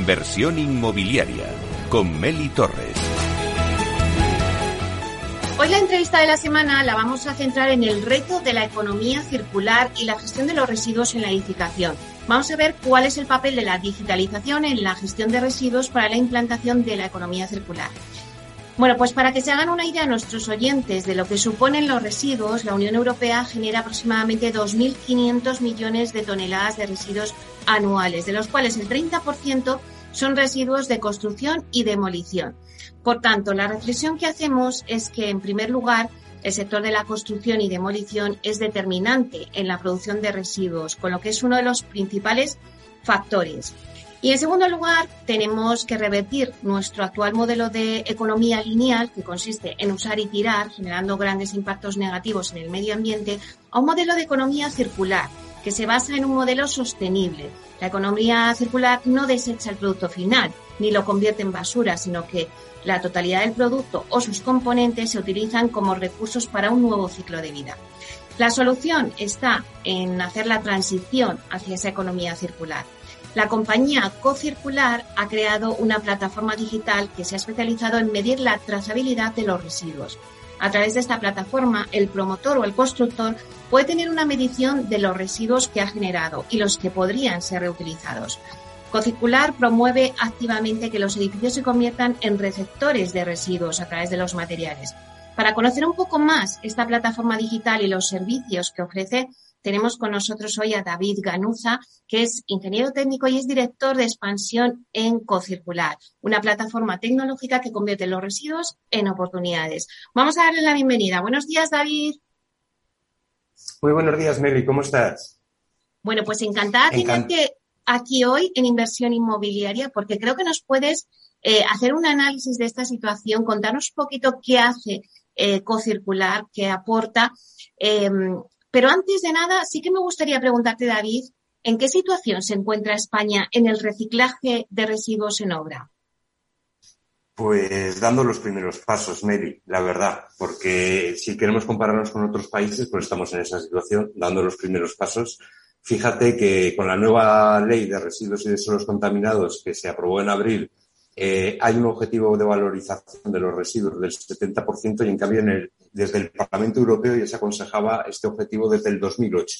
Inversión inmobiliaria con Meli Torres. Hoy la entrevista de la semana la vamos a centrar en el reto de la economía circular y la gestión de los residuos en la edificación. Vamos a ver cuál es el papel de la digitalización en la gestión de residuos para la implantación de la economía circular. Bueno, pues para que se hagan una idea nuestros oyentes de lo que suponen los residuos, la Unión Europea genera aproximadamente 2.500 millones de toneladas de residuos anuales, de los cuales el 30% son residuos de construcción y demolición. Por tanto, la reflexión que hacemos es que, en primer lugar, el sector de la construcción y demolición es determinante en la producción de residuos, con lo que es uno de los principales factores. Y en segundo lugar, tenemos que revertir nuestro actual modelo de economía lineal, que consiste en usar y tirar, generando grandes impactos negativos en el medio ambiente, a un modelo de economía circular, que se basa en un modelo sostenible. La economía circular no desecha el producto final, ni lo convierte en basura, sino que la totalidad del producto o sus componentes se utilizan como recursos para un nuevo ciclo de vida. La solución está en hacer la transición hacia esa economía circular. La compañía Cocircular ha creado una plataforma digital que se ha especializado en medir la trazabilidad de los residuos. A través de esta plataforma, el promotor o el constructor puede tener una medición de los residuos que ha generado y los que podrían ser reutilizados. Cocircular promueve activamente que los edificios se conviertan en receptores de residuos a través de los materiales. Para conocer un poco más esta plataforma digital y los servicios que ofrece, tenemos con nosotros hoy a David Ganuza, que es ingeniero técnico y es director de expansión en Cocircular, una plataforma tecnológica que convierte los residuos en oportunidades. Vamos a darle la bienvenida. Buenos días, David. Muy buenos días, Mary. ¿Cómo estás? Bueno, pues encantada de tenerte aquí hoy en inversión inmobiliaria, porque creo que nos puedes eh, hacer un análisis de esta situación, contarnos un poquito qué hace eh, Cocircular, qué aporta. Em, pero antes de nada, sí que me gustaría preguntarte, David, ¿en qué situación se encuentra España en el reciclaje de residuos en obra? Pues dando los primeros pasos, Mary, la verdad, porque si queremos compararnos con otros países, pues estamos en esa situación, dando los primeros pasos. Fíjate que con la nueva ley de residuos y de suelos contaminados que se aprobó en abril eh, hay un objetivo de valorización de los residuos del 70% y en cambio desde el Parlamento Europeo ya se aconsejaba este objetivo desde el 2008.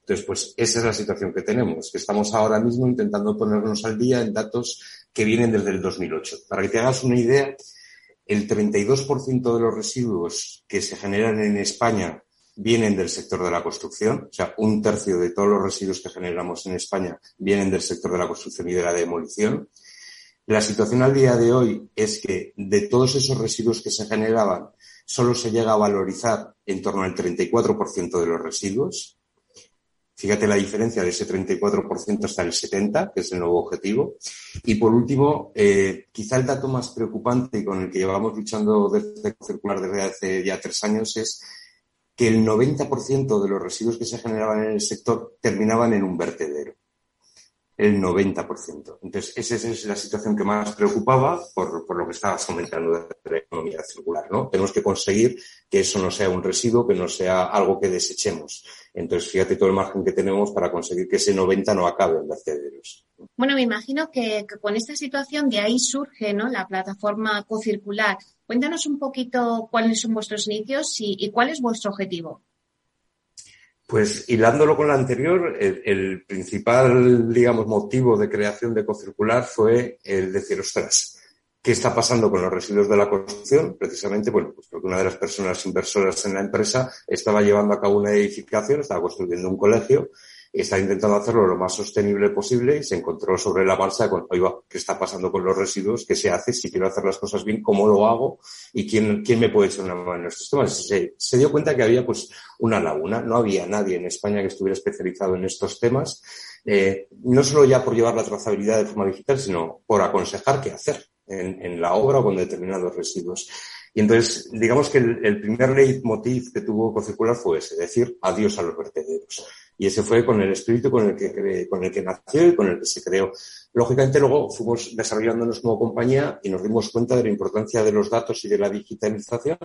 Entonces, pues esa es la situación que tenemos, que estamos ahora mismo intentando ponernos al día en datos que vienen desde el 2008. Para que te hagas una idea, el 32% de los residuos que se generan en España vienen del sector de la construcción, o sea, un tercio de todos los residuos que generamos en España vienen del sector de la construcción y de la demolición. La situación al día de hoy es que de todos esos residuos que se generaban, solo se llega a valorizar en torno al 34% de los residuos. Fíjate la diferencia de ese 34% hasta el 70%, que es el nuevo objetivo. Y por último, eh, quizá el dato más preocupante y con el que llevamos luchando desde Circular desde hace ya tres años es que el 90% de los residuos que se generaban en el sector terminaban en un vertedero el 90%. Entonces, esa es la situación que más preocupaba por, por lo que estabas comentando de la economía circular, ¿no? Tenemos que conseguir que eso no sea un residuo, que no sea algo que desechemos. Entonces, fíjate todo el margen que tenemos para conseguir que ese 90 no acabe en vertederos. Bueno, me imagino que, con esta situación de ahí surge, ¿no? La plataforma cocircular. Cuéntanos un poquito cuáles son vuestros inicios y cuál es vuestro objetivo. Pues hilándolo con la anterior, el, principal, digamos, motivo de creación de Ecocircular fue el decir, ostras, ¿qué está pasando con los residuos de la construcción? Precisamente, bueno, pues porque una de las personas inversoras en la empresa estaba llevando a cabo una edificación, estaba construyendo un colegio está intentando hacerlo lo más sostenible posible y se encontró sobre la marcha con, oiga, ¿qué está pasando con los residuos? ¿Qué se hace? Si quiero hacer las cosas bien, ¿cómo lo hago? ¿Y quién, quién me puede echar una mano en estos temas? Se, dio cuenta que había pues una laguna, no había nadie en España que estuviera especializado en estos temas, eh, no solo ya por llevar la trazabilidad de forma digital, sino por aconsejar qué hacer en, en la obra o con determinados residuos. Y entonces, digamos que el, primer leitmotiv que tuvo Cocircular fue ese, decir adiós a los vertederos. Y ese fue con el espíritu con el que, con el que nació y con el que se creó. Lógicamente, luego fuimos desarrollándonos como compañía y nos dimos cuenta de la importancia de los datos y de la digitalización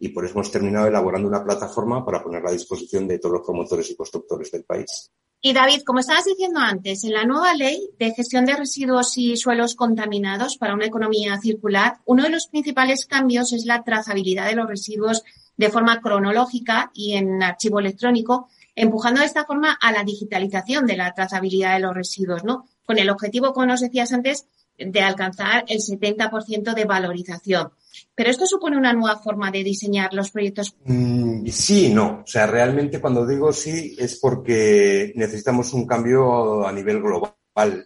y por eso hemos terminado elaborando una plataforma para ponerla a disposición de todos los promotores y constructores del país. Y David, como estabas diciendo antes, en la nueva ley de gestión de residuos y suelos contaminados para una economía circular, uno de los principales cambios es la trazabilidad de los residuos de forma cronológica y en archivo electrónico, empujando de esta forma a la digitalización de la trazabilidad de los residuos, ¿no? Con el objetivo, como nos decías antes, de alcanzar el 70% de valorización. Pero esto supone una nueva forma de diseñar los proyectos. Mm, sí no. O sea, realmente cuando digo sí es porque necesitamos un cambio a nivel global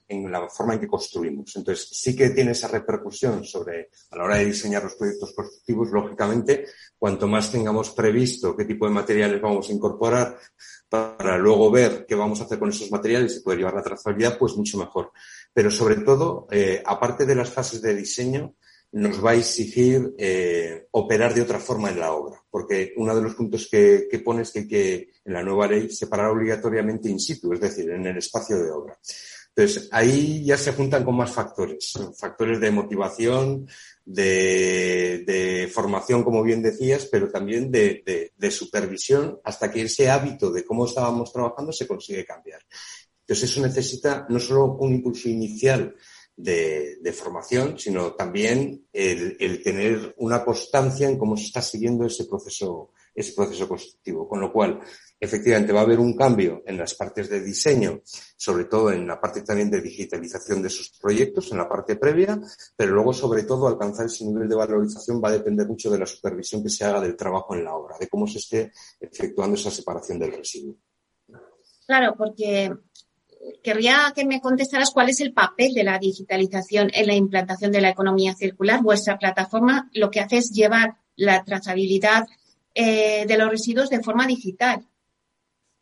en la forma en que construimos. Entonces, sí que tiene esa repercusión sobre, a la hora de diseñar los proyectos constructivos, lógicamente, cuanto más tengamos previsto qué tipo de materiales vamos a incorporar para luego ver qué vamos a hacer con esos materiales y poder llevar la trazabilidad, pues mucho mejor. Pero sobre todo, eh, aparte de las fases de diseño, nos va a exigir eh, operar de otra forma en la obra, porque uno de los puntos que, que pone es que que, en la nueva ley, separar obligatoriamente in situ, es decir, en el espacio de obra. Entonces, ahí ya se juntan con más factores, factores de motivación, de, formación, como bien decías, pero también de, de, supervisión hasta que ese hábito de cómo estábamos trabajando se consigue cambiar. Entonces, eso necesita no solo un impulso inicial de, de formación, sino también el, el, tener una constancia en cómo se está siguiendo ese proceso, ese proceso constructivo. Con lo cual, efectivamente, va a haber un cambio en las partes de diseño, sobre todo en la parte también de digitalización de esos proyectos, en la parte previa, pero luego, sobre todo, alcanzar ese nivel de valorización va a depender mucho de la supervisión que se haga del trabajo en la obra, de cómo se esté efectuando esa separación del residuo. Claro, porque querría que me contestaras cuál es el papel de la digitalización en la implantación de la economía circular. Vuestra plataforma lo que hace es llevar la trazabilidad eh, de los residuos de forma digital.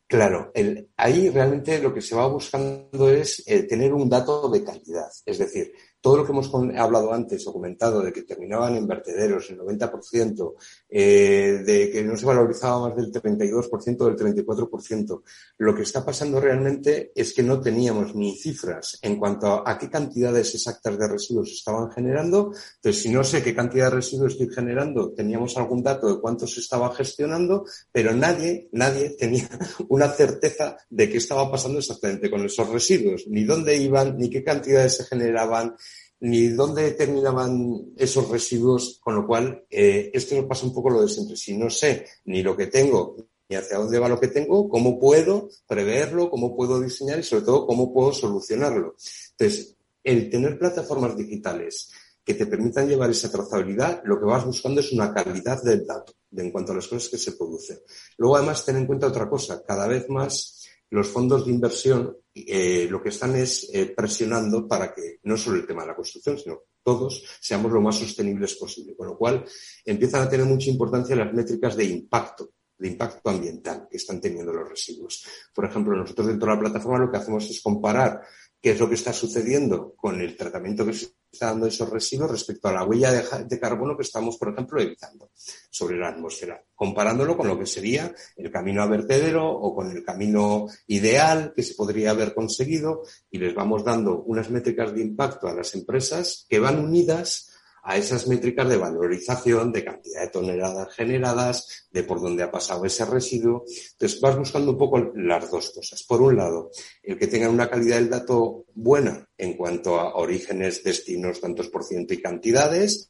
Claro, el, ahí realmente lo que se va buscando es eh, tener un dato de calidad. Es decir, todo lo que hemos hablado antes o comentado de que terminaban en vertederos el 90%, eh, de que no se valorizaba más del 32% del 34%, lo que está pasando realmente es que no teníamos ni cifras en cuanto a, a qué cantidades exactas de residuos estaban generando. Entonces, si no sé qué cantidad de residuos estoy generando, teníamos algún dato de cuánto se estaba gestionando, pero nadie, nadie tenía una certeza de qué estaba pasando exactamente con esos residuos, ni dónde iban, ni qué cantidades se generaban, ni dónde terminaban esos residuos, con lo cual eh, esto nos pasa un poco lo de siempre. Si no sé ni lo que tengo, ni hacia dónde va lo que tengo, cómo puedo preverlo, cómo puedo diseñar y sobre todo cómo puedo solucionarlo. Entonces, el tener plataformas digitales que te permitan llevar esa trazabilidad, lo que vas buscando es una calidad del dato de, en cuanto a las cosas que se producen. Luego, además, ten en cuenta otra cosa. Cada vez más los fondos de inversión eh, lo que están es eh, presionando para que no solo el tema de la construcción, sino todos seamos lo más sostenibles posible. Con lo cual, empiezan a tener mucha importancia las métricas de impacto de impacto ambiental que están teniendo los residuos. Por ejemplo, nosotros dentro de la plataforma lo que hacemos es comparar qué es lo que está sucediendo con el tratamiento que se está dando esos residuos respecto a la huella de, de, carbono que estamos, por ejemplo, evitando sobre la atmósfera, comparándolo con lo que sería el camino a vertedero o con el camino ideal que se podría haber conseguido y les vamos dando unas métricas de impacto a las empresas que van unidas a esas métricas de valorización, de cantidad de toneladas generadas, de por dónde ha pasado ese residuo. Entonces vas buscando un poco las dos cosas. Por un lado, el que tenga una calidad del dato buena en cuanto a orígenes, destinos, tantos por ciento y cantidades,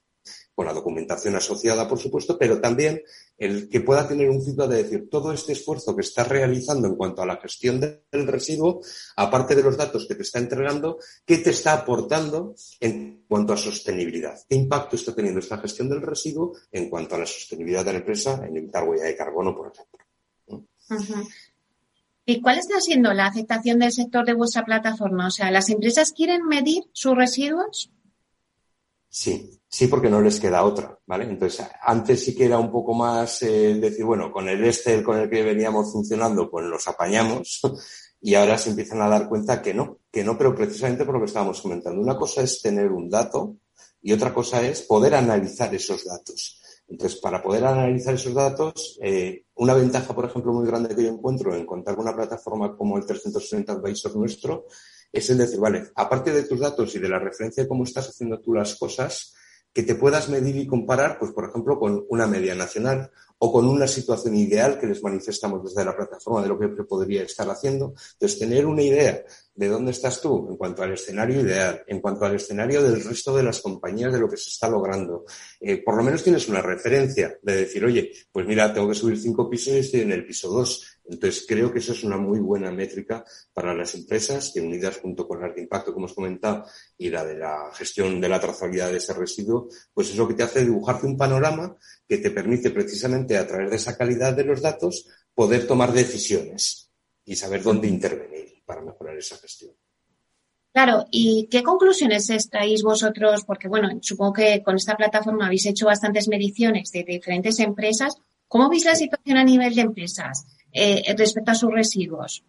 con la documentación asociada, por supuesto, pero también el que pueda tener un feedback de decir todo este esfuerzo que estás realizando en cuanto a la gestión del residuo, aparte de los datos que te está entregando, ¿qué te está aportando en cuanto a sostenibilidad? ¿Qué impacto está teniendo esta gestión del residuo en cuanto a la sostenibilidad de la empresa en evitar huella de carbono, por ejemplo? Uh -huh. ¿Y cuál está siendo la aceptación del sector de vuestra plataforma? O sea, ¿las empresas quieren medir sus residuos? Sí, sí, porque no les queda otra, ¿vale? Entonces, antes sí que era un poco más eh, decir, bueno, con el Excel con el que veníamos funcionando, pues los apañamos, y ahora se empiezan a dar cuenta que no, que no, pero precisamente por lo que estábamos comentando. Una cosa es tener un dato y otra cosa es poder analizar esos datos. Entonces, para poder analizar esos datos, eh, una ventaja, por ejemplo, muy grande que yo encuentro en contar con una plataforma como el 360 Advisor nuestro es el decir, vale, aparte de tus datos y de la referencia de cómo estás haciendo tú las cosas, que te puedas medir y comparar, pues por ejemplo, con una media nacional o con una situación ideal que les manifestamos desde la plataforma de lo que podría estar haciendo. Entonces, tener una idea de dónde estás tú en cuanto al escenario ideal, en cuanto al escenario del resto de las compañías de lo que se está logrando. Eh, por lo menos tienes una referencia de decir, oye, pues mira, tengo que subir cinco pisos y estoy en el piso dos. Entonces, creo que eso es una muy buena métrica para las empresas que unidas junto con la de impacto que hemos comentado y la de la gestión de la trazabilidad de ese residuo, pues es lo que te hace dibujarte un panorama que te permite precisamente a través de esa calidad de los datos poder tomar decisiones y saber dónde intervenir para mejorar esa gestión. Claro, ¿y qué conclusiones extraéis vosotros? Porque, bueno, supongo que con esta plataforma habéis hecho bastantes mediciones de diferentes empresas. ¿Cómo veis la situación a nivel de empresas eh, respecto a sus residuos?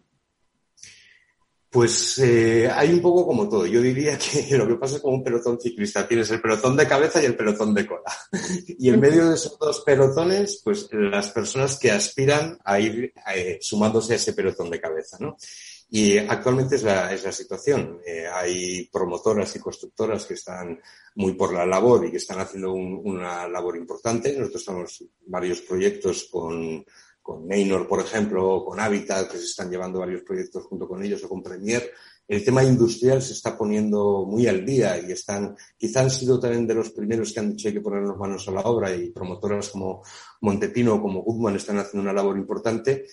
Pues eh, hay un poco como todo. Yo diría que lo que pasa es como un pelotón ciclista. Tienes el pelotón de cabeza y el pelotón de cola. Y en medio de esos dos pelotones, pues las personas que aspiran a ir eh, sumándose a ese pelotón de cabeza, ¿no? Y actualmente es la, es la situación. Eh, hay promotoras y constructoras que están muy por la labor y que están haciendo una labor importante. Nosotros tenemos varios proyectos con con Neynor, por ejemplo, o con Habitat, que se están llevando varios proyectos junto con ellos, o con Premier, el tema industrial se está poniendo muy al día y están, quizá han sido también de los primeros que han dicho hay que ponernos manos a la obra y promotoras como Montepino o como Goodman están haciendo una labor importante.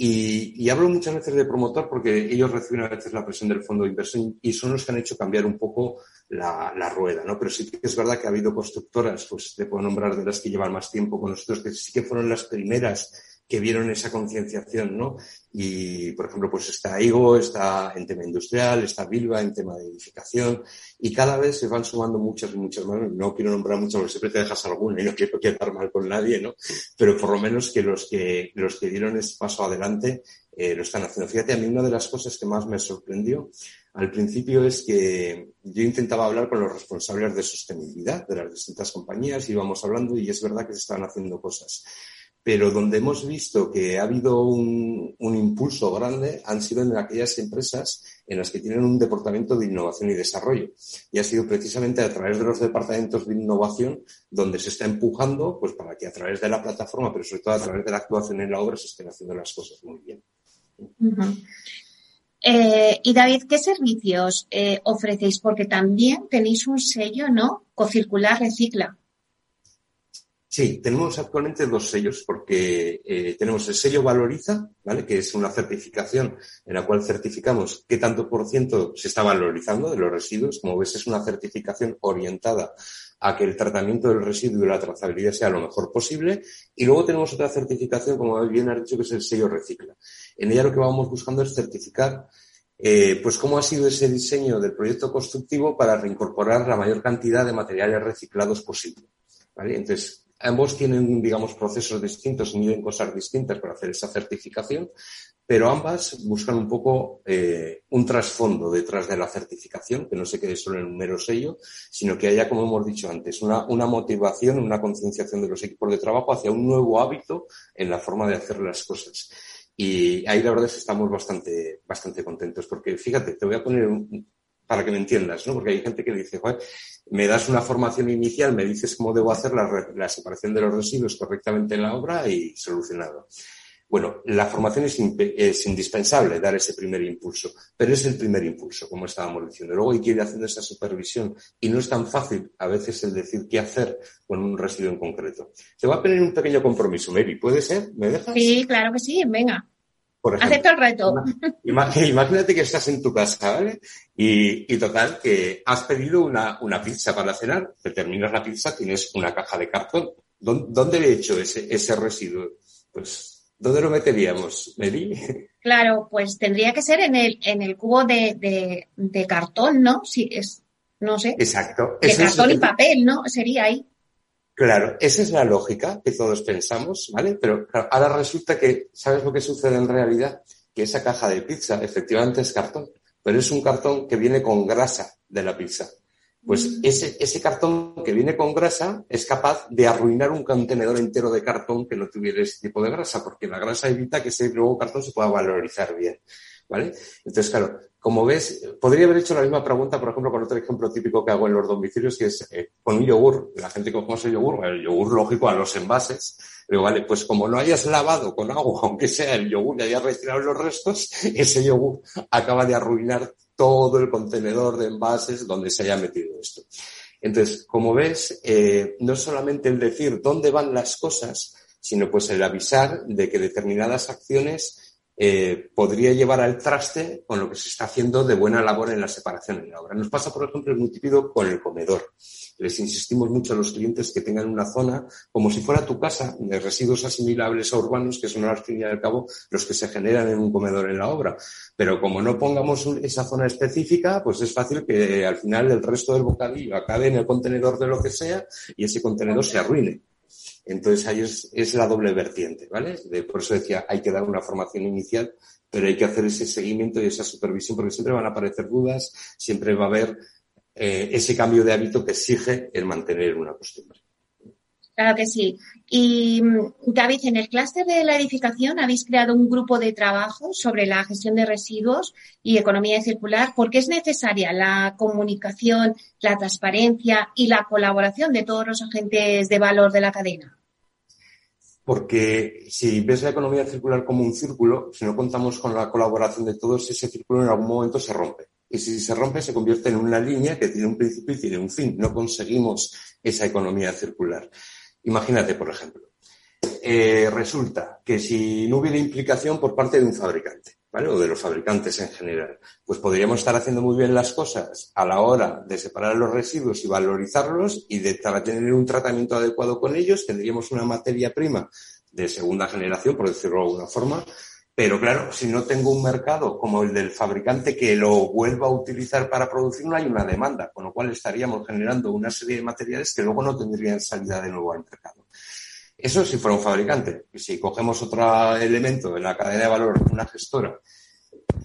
Y, hablo muchas veces de promotor porque ellos reciben a veces la presión del fondo de inversión y son los que han hecho cambiar un poco la, la, rueda, ¿no? Pero sí que es verdad que ha habido constructoras, pues te puedo nombrar de las que llevan más tiempo con nosotros, que sí que fueron las primeras que vieron esa concienciación, ¿no? Y, por ejemplo, pues está IGO, está en tema industrial, está Bilba en tema de edificación, y cada vez se van sumando muchas y muchas más. No quiero nombrar muchas porque siempre te dejas alguna y no quiero quedar mal con nadie, ¿no? Pero por lo menos que los que, los que dieron ese paso adelante eh, lo están haciendo. Fíjate, a mí una de las cosas que más me sorprendió al principio es que yo intentaba hablar con los responsables de sostenibilidad de las distintas compañías, íbamos hablando y es verdad que se estaban haciendo cosas pero donde hemos visto que ha habido un, impulso grande han sido en aquellas empresas en las que tienen un departamento de innovación y desarrollo. Y ha sido precisamente a través de los departamentos de innovación donde se está empujando pues, para que a través de la plataforma, pero sobre todo a través de la actuación en la obra, se estén haciendo las cosas muy bien. Eh, y David, ¿qué servicios eh, ofrecéis? Porque también tenéis un sello, ¿no? Cocircular Recicla. Sí, tenemos actualmente dos sellos porque eh, tenemos el sello Valoriza, ¿vale? Que es una certificación en la cual certificamos qué tanto por ciento se está valorizando de los residuos. Como ves, es una certificación orientada a que el tratamiento del residuo y la trazabilidad sea lo mejor posible. Y luego tenemos otra certificación, como bien has dicho, que es el sello Recicla. En ella lo que vamos buscando es certificar eh, pues cómo ha sido ese diseño del proyecto constructivo para reincorporar la mayor cantidad de materiales reciclados posible. Ambos tienen, digamos, procesos distintos miden cosas distintas para hacer esa certificación, pero ambas buscan un poco eh, un trasfondo detrás de la certificación, que no se quede solo en un mero sello, sino que haya, como hemos dicho antes, una, una motivación, una concienciación de los equipos de trabajo hacia un nuevo hábito en la forma de hacer las cosas. Y ahí la verdad es que estamos bastante, bastante contentos, porque fíjate, te voy a poner un, para que me entiendas, ¿no? Porque hay gente que dice, me das una formación inicial, me dices cómo debo hacer la, separación de los residuos correctamente en la obra y solucionado. Bueno, la formación es, es, indispensable dar ese primer impulso, pero es el primer impulso, como estábamos diciendo. Luego hay que ir haciendo esa supervisión y no es tan fácil a veces el decir qué hacer con un residuo en concreto. Se va a poner un pequeño compromiso, Mary. ¿Puede ser? ¿Me dejas? Sí, claro que sí, venga. Acepto el reto. Imagínate que estás en tu casa, ¿vale? Y, total, que has pedido una, una, pizza para cenar, te terminas la pizza, tienes una caja de cartón. ¿Dónde, he hecho ese, ese residuo? Pues, ¿dónde lo meteríamos, Mary? Claro, pues tendría que ser en el, en el cubo de, de, cartón, ¿no? Si es, no sé. Exacto. De cartón y papel, ¿no? Sería ahí. Claro, esa es la lógica que todos pensamos, ¿vale? Pero ahora resulta que, ¿sabes lo que sucede en realidad? Que esa caja de pizza efectivamente es cartón, pero es un cartón que viene con grasa de la pizza. Pues mm. ese, ese cartón que viene con grasa es capaz de arruinar un contenedor entero de cartón que no tuviera ese tipo de grasa, porque la grasa evita que ese nuevo cartón se pueda valorizar bien. ¿Vale? Entonces, claro, como ves, podría haber hecho la misma pregunta, por ejemplo, con otro ejemplo típico que hago en los domicilios, que es eh, con un yogur. La gente coge el yogur, el yogur lógico a los envases. Pero vale, pues como no hayas lavado con agua, aunque sea el yogur y hayas retirado los restos, ese yogur acaba de arruinar todo el contenedor de envases donde se haya metido esto. Entonces, como ves, eh, no solamente el decir dónde van las cosas, sino pues el avisar de que determinadas acciones eh, podría llevar al traste con lo que se está haciendo de buena labor en la separación en la obra. Nos pasa, por ejemplo, el multipido con el comedor. Les insistimos mucho a los clientes que tengan una zona como si fuera tu casa de residuos asimilables a urbanos, que son al fin y al cabo los que se generan en un comedor en la obra. Pero como no pongamos esa zona específica, pues es fácil que al final el resto del bocadillo acabe en el contenedor de lo que sea y ese contenedor se arruine. Entonces ahí es, la doble vertiente, ¿vale? por eso decía, hay que dar una formación inicial, pero hay que hacer ese seguimiento y esa supervisión porque siempre van a aparecer dudas, siempre va a haber eh, ese cambio de hábito que exige el mantener una costumbre. Claro que sí. Y David, en el clúster de la edificación habéis creado un grupo de trabajo sobre la gestión de residuos y economía circular porque es necesaria la comunicación, la transparencia y la colaboración de todos los agentes de valor de la cadena porque si ves la economía circular como un círculo, si no contamos con la colaboración de todos, ese círculo en algún momento se rompe. Y si se rompe, se convierte en una línea que tiene un principio y tiene un fin. No conseguimos esa economía circular. Imagínate, por ejemplo, eh, resulta que si no hubiera implicación por parte de un fabricante, ¿vale? O de los fabricantes en general. Pues podríamos estar haciendo muy bien las cosas a la hora de separar los residuos y valorizarlos y de tener un tratamiento adecuado con ellos tendríamos una materia prima de segunda generación, por decirlo de alguna forma. Pero claro, si no tengo un mercado como el del fabricante que lo vuelva a utilizar para producir, no hay una demanda, con lo cual estaríamos generando una serie de materiales que luego no tendrían salida de nuevo al mercado. Eso si fuera un fabricante. Y si cogemos otro elemento en la cadena de valor, una gestora,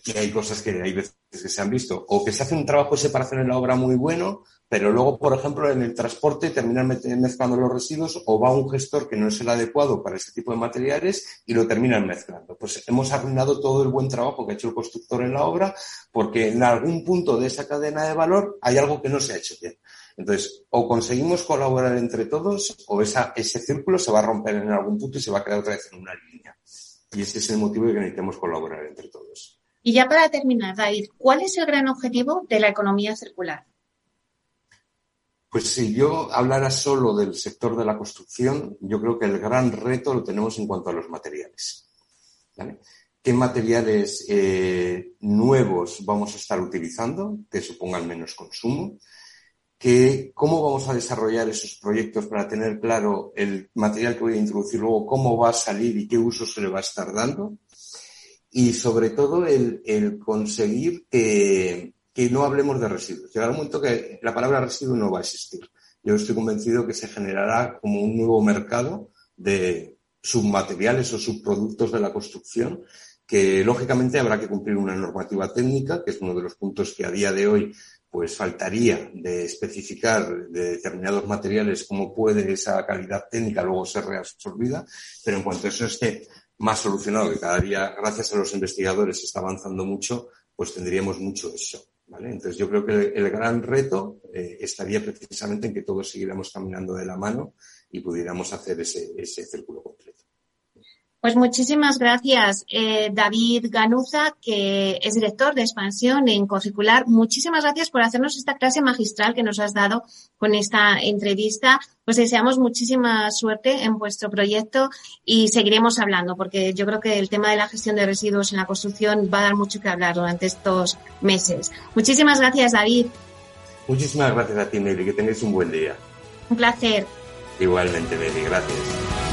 que hay cosas que hay veces que se han visto, o que se hace un trabajo de separación en la obra muy bueno, pero luego, por ejemplo, en el transporte terminan mezclando los residuos o va un gestor que no es el adecuado para este tipo de materiales y lo terminan mezclando. Pues hemos arruinado todo el buen trabajo que ha hecho el constructor en la obra porque en algún punto de esa cadena de valor hay algo que no se ha hecho bien. Entonces, o conseguimos colaborar entre todos o esa, ese círculo se va a romper en algún punto y se va a quedar otra vez en una línea. Y ese es el motivo de que necesitemos colaborar entre todos. Y ya para terminar, David, ¿cuál es el gran objetivo de la economía circular? Pues si yo hablara solo del sector de la construcción, yo creo que el gran reto lo tenemos en cuanto a los materiales. ¿Qué materiales eh, nuevos vamos a estar utilizando que supongan menos consumo? Cómo vamos a desarrollar esos proyectos para tener claro el material que voy a introducir luego, cómo va a salir y qué uso se le va a estar dando. Y sobre todo el, conseguir que, no hablemos de residuos. Llegará un momento que la palabra residuo no va a existir. Yo estoy convencido que se generará como un nuevo mercado de submateriales o subproductos de la construcción que lógicamente habrá que cumplir una normativa técnica, que es uno de los puntos que a día de hoy pues faltaría de especificar de determinados materiales cómo puede esa calidad técnica luego ser reabsorbida, pero en cuanto a eso esté más solucionado, que cada día, gracias a los investigadores, está avanzando mucho, pues tendríamos mucho eso. ¿vale? Entonces yo creo que el, gran reto eh, estaría precisamente en que todos siguiéramos caminando de la mano y pudiéramos hacer ese, ese círculo completo. Pues muchísimas gracias, eh, David Ganuza, que es director de expansión en Curricular. Muchísimas gracias por hacernos esta clase magistral que nos has dado con esta entrevista. Pues deseamos muchísima suerte en vuestro proyecto y seguiremos hablando, porque yo creo que el tema de la gestión de residuos en la construcción va a dar mucho que hablar durante estos meses. Muchísimas gracias, David. Muchísimas gracias a ti, Meli. Que tengáis un buen día. Un placer. Igualmente, Meli. Gracias.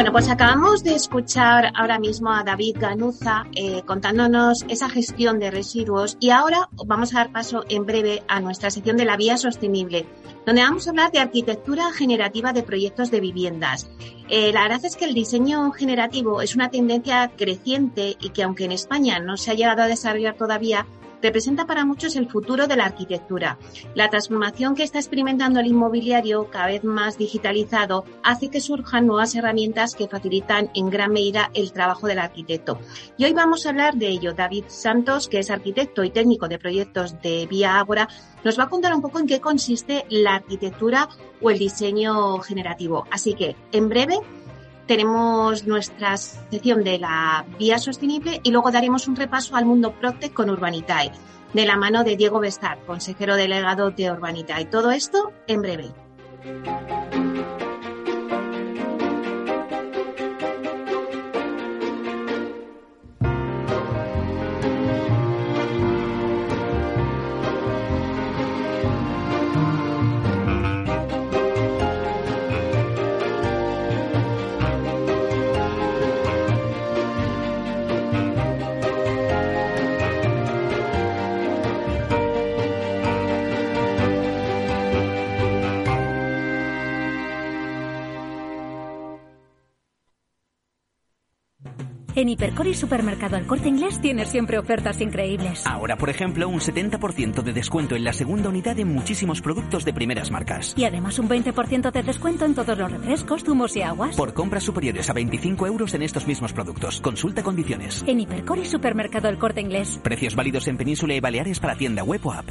Bueno, pues acabamos de escuchar ahora mismo a David Ganuza eh, contándonos esa gestión de residuos y ahora vamos a dar paso en breve a nuestra sección de la vía sostenible, donde vamos a hablar de arquitectura generativa de proyectos de viviendas. Eh, la verdad es que el diseño generativo es una tendencia creciente y que aunque en España no se ha llegado a desarrollar todavía, representa para muchos el futuro de la arquitectura. La transformación que está experimentando el inmobiliario, cada vez más digitalizado, hace que surjan nuevas herramientas que facilitan en gran medida el trabajo del arquitecto. Y hoy vamos a hablar de ello. David Santos, que es arquitecto y técnico de proyectos de Vía Ágora, nos va a contar un poco en qué consiste la arquitectura o el diseño generativo. Así que, en breve, tenemos nuestra sección de la vía sostenible y luego daremos un repaso al mundo Proctec con Urbanitae, de la mano de Diego Bestar, consejero delegado de Urbanitae. Todo esto en breve. En Hipercor y Supermercado El Corte Inglés tienes siempre ofertas increíbles. Ahora, por ejemplo, un 70% de descuento en la segunda unidad en muchísimos productos de primeras marcas. Y además un 20% de descuento en todos los refrescos, zumos y aguas. Por compras superiores a 25 euros en estos mismos productos. Consulta condiciones. En Hipercor y Supermercado El Corte Inglés. Precios válidos en Península y Baleares para tienda web o app.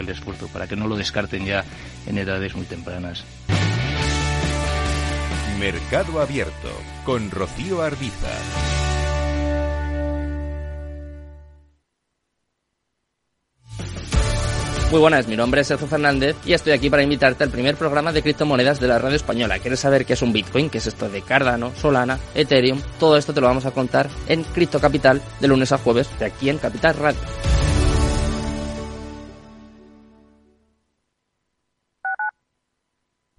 el esfuerzo para que no lo descarten ya en edades muy tempranas. Mercado Abierto con Rocío Arbiza. Muy buenas, mi nombre es Sergio Fernández y estoy aquí para invitarte al primer programa de criptomonedas de la radio española. ¿Quieres saber qué es un Bitcoin? ¿Qué es esto de Cardano, Solana, Ethereum? Todo esto te lo vamos a contar en Cripto Capital de lunes a jueves de aquí en Capital Radio.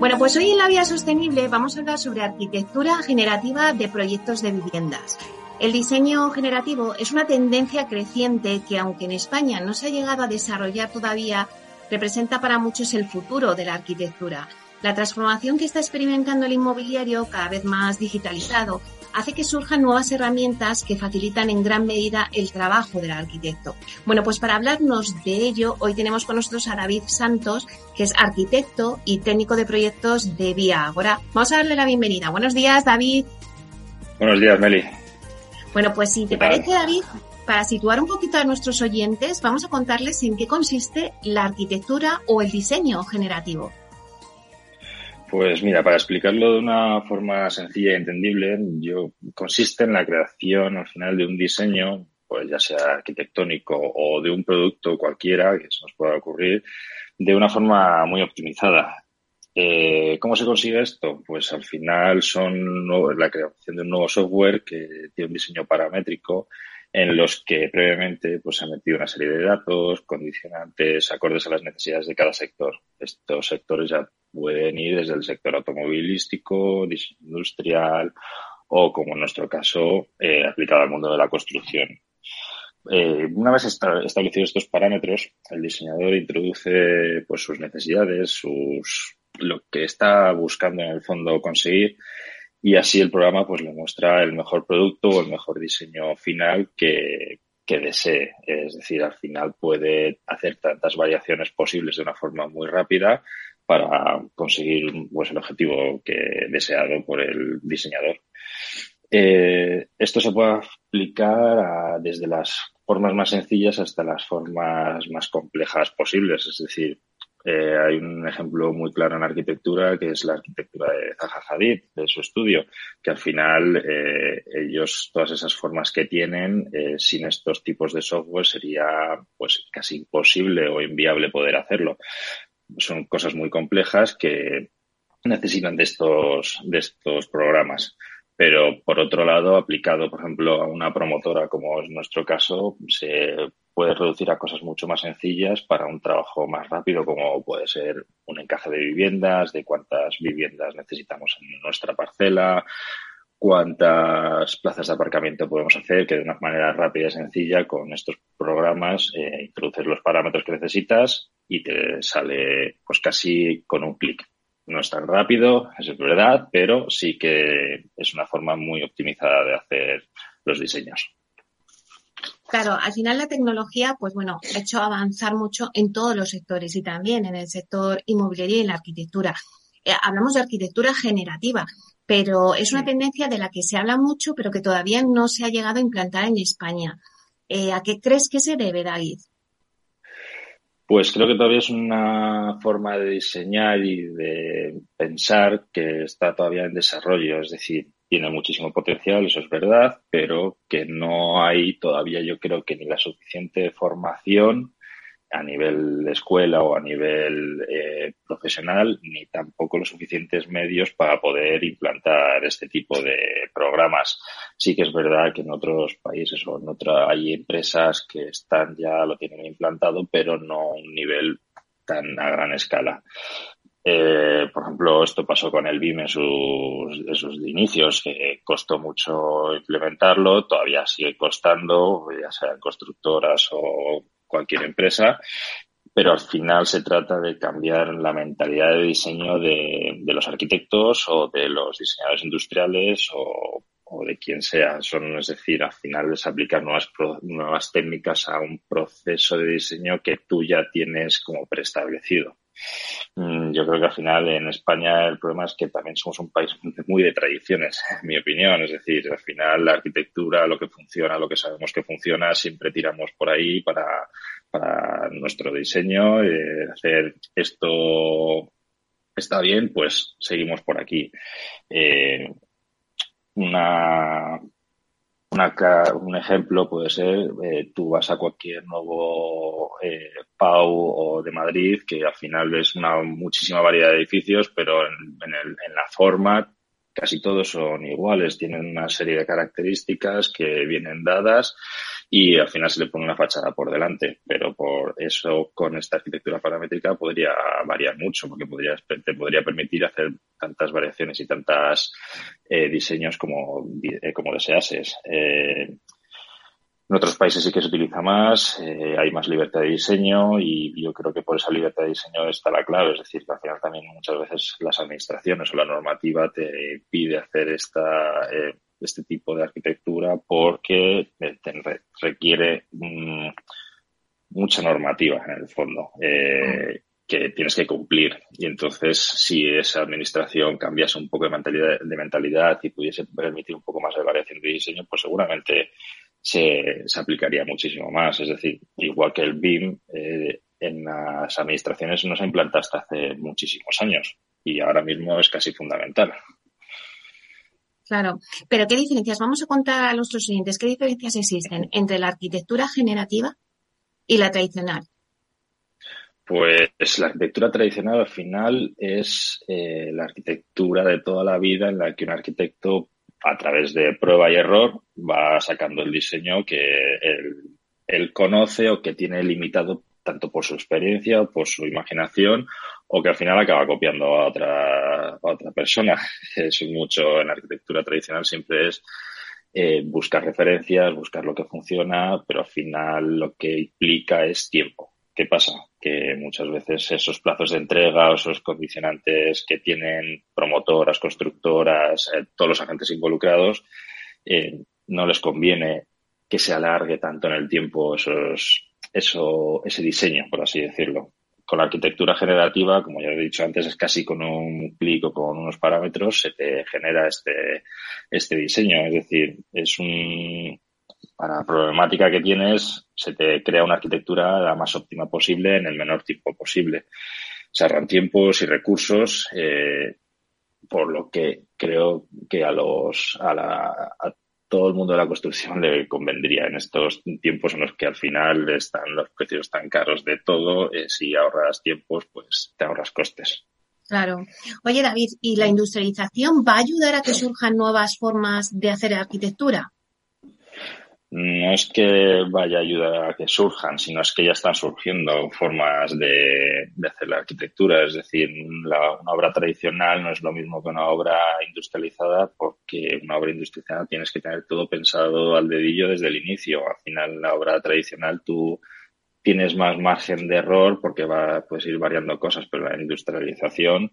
Bueno, pues hoy en la Vía Sostenible vamos a hablar sobre arquitectura generativa de proyectos de viviendas. El diseño generativo es una tendencia creciente que, aunque en España no se ha llegado a desarrollar todavía, representa para muchos el futuro de la arquitectura. La transformación que está experimentando el inmobiliario, cada vez más digitalizado, hace que surjan nuevas herramientas que facilitan en gran medida el trabajo del arquitecto. Bueno, pues para hablarnos de ello, hoy tenemos con nosotros a David Santos, que es arquitecto y técnico de proyectos de Vía Agora. Vamos a darle la bienvenida. Buenos días, David. Buenos días, Meli. Bueno, pues si te parece, David, para situar un poquito a nuestros oyentes, vamos a contarles en qué consiste la arquitectura o el diseño generativo. Pues mira, para explicarlo de una forma sencilla y entendible, yo consiste en la creación al final de un diseño, pues ya sea arquitectónico o de un producto cualquiera que se nos pueda ocurrir, de una forma muy optimizada. Eh, ¿Cómo se consigue esto? Pues al final son la creación de un nuevo software que tiene un diseño paramétrico en los que previamente pues, se ha metido una serie de datos, condicionantes, acordes a las necesidades de cada sector. Estos sectores ya pueden ir desde el sector automovilístico, industrial o, como en nuestro caso, eh, aplicado al mundo de la construcción. Eh, una vez establecidos estos parámetros, el diseñador introduce pues, sus necesidades, sus, lo que está buscando en el fondo conseguir y así el programa pues le muestra el mejor producto o el mejor diseño final que, que desee. Es decir, al final puede hacer tantas variaciones posibles de una forma muy rápida para conseguir pues, el objetivo que deseado por el diseñador. Eh, esto se puede aplicar desde las formas más sencillas hasta las formas más complejas posibles. Es decir, eh, hay un ejemplo muy claro en arquitectura que es la arquitectura de Zaha Hadid, de su estudio, que al final eh, ellos, todas esas formas que tienen, eh, sin estos tipos de software sería pues casi imposible o inviable poder hacerlo. Son cosas muy complejas que necesitan de estos, de estos programas. Pero por otro lado, aplicado, por ejemplo, a una promotora como es nuestro caso, se puede reducir a cosas mucho más sencillas para un trabajo más rápido, como puede ser un encaje de viviendas, de cuántas viviendas necesitamos en nuestra parcela, cuántas plazas de aparcamiento podemos hacer, que de una manera rápida y sencilla con estos programas eh, introduces los parámetros que necesitas y te sale pues casi con un clic. No es tan rápido, es verdad, pero sí que es una forma muy optimizada de hacer los diseños. Claro, al final la tecnología, pues bueno, ha hecho avanzar mucho en todos los sectores y también en el sector inmobiliario y en la arquitectura. Eh, hablamos de arquitectura generativa, pero es una tendencia de la que se habla mucho, pero que todavía no se ha llegado a implantar en España. Eh, ¿A qué crees que se debe, David? Pues creo que todavía es una forma de diseñar y de pensar que está todavía en desarrollo. Es decir, tiene muchísimo potencial, eso es verdad, pero que no hay todavía, yo creo que ni la suficiente formación a nivel de escuela o a nivel eh, profesional, ni tampoco los suficientes medios para poder implantar este tipo de programas. Sí que es verdad que en otros países o en otra hay empresas que están ya lo tienen implantado, pero no a un nivel tan a gran escala. Eh, por ejemplo, esto pasó con el BIM en sus, inicios, que costó mucho implementarlo, todavía sigue costando, ya sean constructoras o cualquier empresa, pero al final se trata de cambiar la mentalidad de diseño de, los arquitectos o de los diseñadores industriales o, de quien sea. Son, es decir, al final es aplicar nuevas, nuevas técnicas a un proceso de diseño que tú ya tienes como preestablecido. Mm, yo creo que al final en España el problema es que también somos un país muy de tradiciones, en mi opinión. Es decir, al final la arquitectura, lo que funciona, lo que sabemos que funciona, siempre tiramos por ahí para, nuestro diseño. Eh, hacer esto está bien, pues seguimos por aquí. Eh, una, un ejemplo puede ser, eh, tú vas a cualquier nuevo eh, PAU o de Madrid, que al final ves una muchísima variedad de edificios, pero en, en la forma casi todos son iguales, tienen una serie de características que vienen dadas y al final se le pone una fachada por delante, pero por eso con esta arquitectura paramétrica podría variar mucho, porque podría, te podría permitir hacer tantas variaciones y tantos eh, diseños como, eh, como deseases. Eh, en otros países sí que se utiliza más, eh, hay más libertad de diseño y yo creo que por esa libertad de diseño está la clave. Es decir, que al final también muchas veces las administraciones o la normativa te pide hacer esta, este tipo de arquitectura porque requiere mm, mucha normativa en el fondo. Eh, que tienes que cumplir. Y entonces, si esa administración cambiase un poco de mentalidad, de mentalidad y pudiese permitir un poco más de variación de diseño, pues seguramente se, aplicaría muchísimo más. Es decir, igual que el BIM, eh, en las administraciones no se ha implantado hasta hace muchísimos años y ahora mismo es casi fundamental. Claro, pero ¿qué diferencias? Vamos a contar a nuestros oyentes qué diferencias existen entre la arquitectura generativa y la tradicional. Pues la arquitectura tradicional al final es eh, la arquitectura de toda la vida en la que un arquitecto a través de prueba y error va sacando el diseño que él, conoce o que tiene limitado tanto por su experiencia por su imaginación o que al final acaba copiando a otra, otra persona. Es mucho en arquitectura tradicional siempre es eh, buscar referencias, buscar lo que funciona, pero al final lo que implica es tiempo. ¿Qué pasa? Que muchas veces esos plazos de entrega o esos condicionantes que tienen promotoras, constructoras, eh, todos los agentes involucrados, eh, no les conviene que se alargue tanto en el tiempo esos, eso, ese diseño, por así decirlo. Con la arquitectura generativa, como ya he dicho antes, es casi con un clic o con unos parámetros se te genera este, este diseño. Es decir, es un, para la problemática que tienes, se te crea una arquitectura la más óptima posible en el menor tiempo posible. Se ahorran tiempos y recursos, eh, por lo que creo que a los a, la, todo el mundo de la construcción le convendría en estos tiempos en los que al final están los precios tan caros de todo. Eh, si ahorras tiempos, pues te ahorras costes. Claro. Oye, David, ¿y la industrialización va a ayudar a que surjan nuevas formas de hacer arquitectura? No es que vaya a ayudar a que surjan, sino es que ya están surgiendo formas de, hacer la arquitectura. Es decir, una obra tradicional no es lo mismo que una obra industrializada, porque una obra industrializada tienes que tener todo pensado al dedillo desde el inicio. Al final, la obra tradicional tú tienes más margen de error porque va, puedes ir variando cosas, pero la industrialización,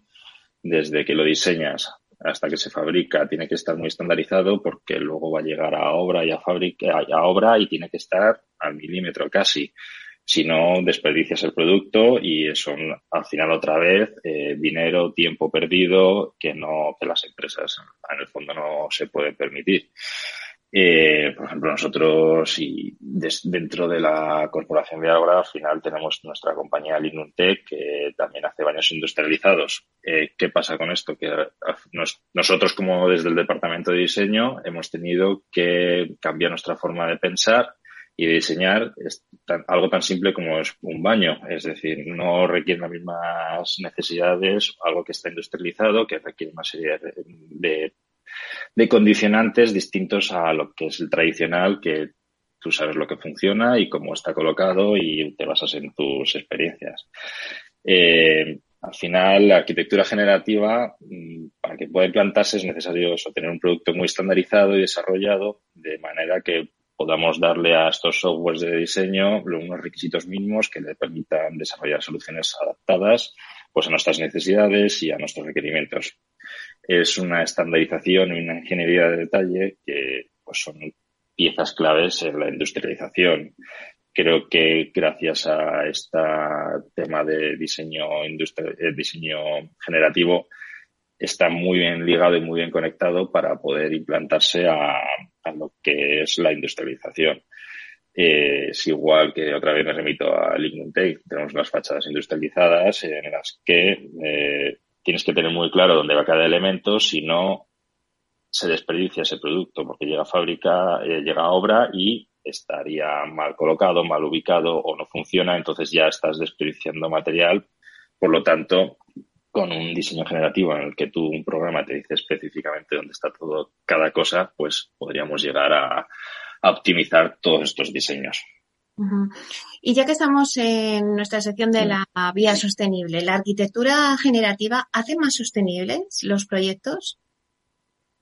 desde que lo diseñas hasta que se fabrica tiene que estar muy estandarizado porque luego va a llegar a obra y a fábrica a obra y tiene que estar al milímetro casi. Si no, desperdicias el producto y son al final otra vez eh, dinero, tiempo perdido que no que las empresas en el fondo no se pueden permitir. Eh, por ejemplo, nosotros y dentro de la corporación de Agra, al final tenemos nuestra compañía Linuntech que también hace baños industrializados. Eh, ¿Qué pasa con esto? Que nosotros, como desde el departamento de diseño, hemos tenido que cambiar nuestra forma de pensar y de diseñar algo tan simple como es un baño. Es decir, no requiere las mismas necesidades, algo que está industrializado, que requiere una serie de condicionantes distintos a lo que es el tradicional, que tú sabes lo que funciona y cómo está colocado y te basas en tus experiencias. Eh, al final, la arquitectura generativa, mm, para que pueda implantarse, es necesario tener un producto muy estandarizado y desarrollado de manera que podamos darle a estos softwares de diseño unos requisitos mínimos que le permitan desarrollar soluciones adaptadas pues, a nuestras necesidades y a nuestros requerimientos es una estandarización y una ingeniería de detalle que pues, son piezas claves en la industrialización. Creo que gracias a este tema de diseño, eh, diseño generativo está muy bien ligado y muy bien conectado para poder implantarse a, lo que es la industrialización. Eh, es igual que otra vez me remito a Lignum tenemos unas fachadas industrializadas en las que eh, tienes que tener muy claro dónde va cada elemento, si no se desperdicia ese producto porque llega a fábrica, eh, llega a obra y estaría mal colocado, mal ubicado o no funciona, entonces ya estás desperdiciando material. Por lo tanto, con un diseño generativo en el que tú un programa te dice específicamente dónde está todo cada cosa, pues podríamos llegar a optimizar todos estos diseños. Y ya que estamos en nuestra sección de la vía sostenible, ¿la arquitectura generativa hace más sostenibles los proyectos?